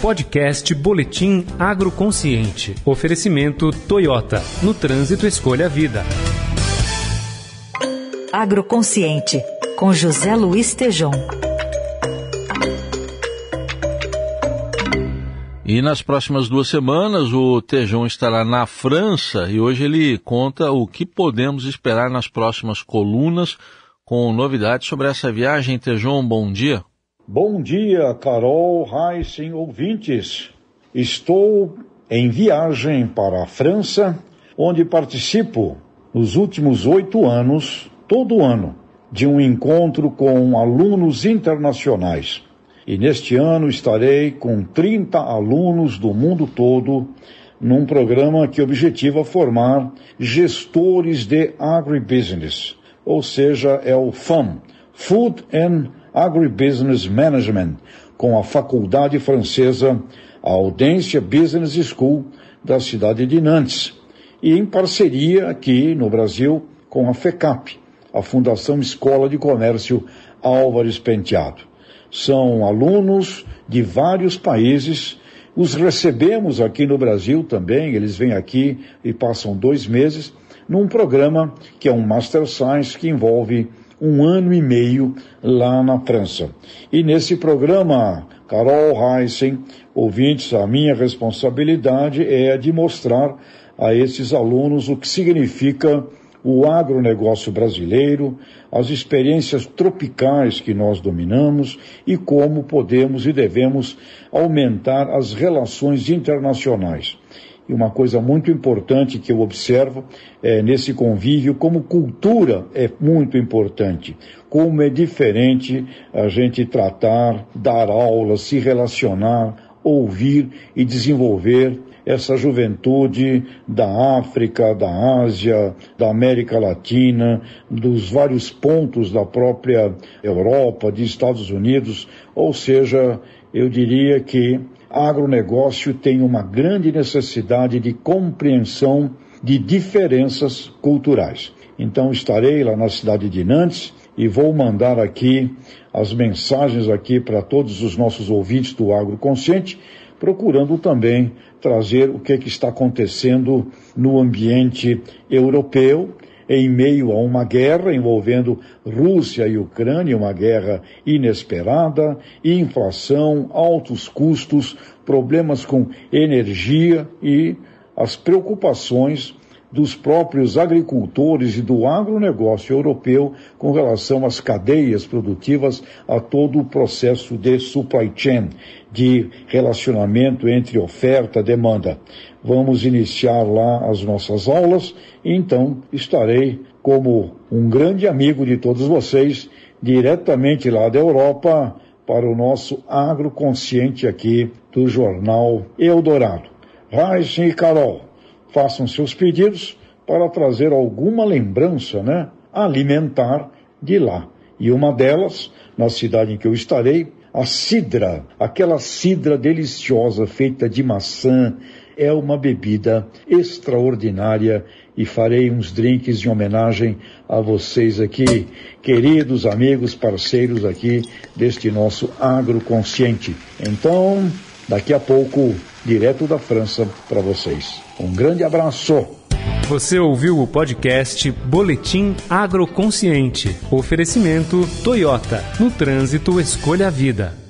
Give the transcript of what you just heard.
Podcast Boletim Agroconsciente. Oferecimento Toyota. No trânsito, escolha a vida. Agroconsciente, com José Luiz Tejom. E nas próximas duas semanas o Tejão estará na França e hoje ele conta o que podemos esperar nas próximas colunas com novidades sobre essa viagem. Tejão, bom dia. Bom dia, Carol, Heisen, ouvintes. Estou em viagem para a França, onde participo nos últimos oito anos, todo ano, de um encontro com alunos internacionais e neste ano estarei com 30 alunos do mundo todo num programa que objetiva formar gestores de agribusiness, ou seja, é o FAM, Food and Agribusiness Management, com a faculdade francesa Audencia Business School da cidade de Nantes, e em parceria aqui no Brasil com a FECAP, a Fundação Escola de Comércio Álvares Penteado são alunos de vários países. Os recebemos aqui no Brasil também, eles vêm aqui e passam dois meses num programa que é um Master Science que envolve um ano e meio lá na França. E nesse programa, Carol Heissen, ouvintes, a minha responsabilidade é de mostrar a esses alunos o que significa o agronegócio brasileiro, as experiências tropicais que nós dominamos e como podemos e devemos aumentar as relações internacionais. E uma coisa muito importante que eu observo é, nesse convívio, como cultura é muito importante. Como é diferente a gente tratar, dar aulas, se relacionar, ouvir e desenvolver essa juventude da África, da Ásia, da América Latina, dos vários pontos da própria Europa, de Estados Unidos, ou seja, eu diria que agronegócio tem uma grande necessidade de compreensão de diferenças culturais. Então estarei lá na cidade de Nantes e vou mandar aqui as mensagens aqui para todos os nossos ouvintes do Agroconsciente procurando também trazer o que, é que está acontecendo no ambiente europeu, em meio a uma guerra envolvendo Rússia e Ucrânia, uma guerra inesperada, inflação, altos custos, problemas com energia e as preocupações dos próprios agricultores e do agronegócio europeu com relação às cadeias produtivas, a todo o processo de supply chain, de relacionamento entre oferta e demanda. Vamos iniciar lá as nossas aulas então estarei como um grande amigo de todos vocês, diretamente lá da Europa, para o nosso agroconsciente aqui do jornal Eldorado. Raíssen e Carol, façam seus pedidos para trazer alguma lembrança, né, alimentar de lá. E uma delas, na cidade em que eu estarei, a cidra, aquela cidra deliciosa feita de maçã, é uma bebida extraordinária e farei uns drinks em homenagem a vocês aqui, queridos amigos, parceiros aqui deste nosso agroconsciente. Então, daqui a pouco, direto da França para vocês. Um grande abraço. Você ouviu o podcast Boletim Agroconsciente. Oferecimento Toyota. No trânsito, escolha a vida.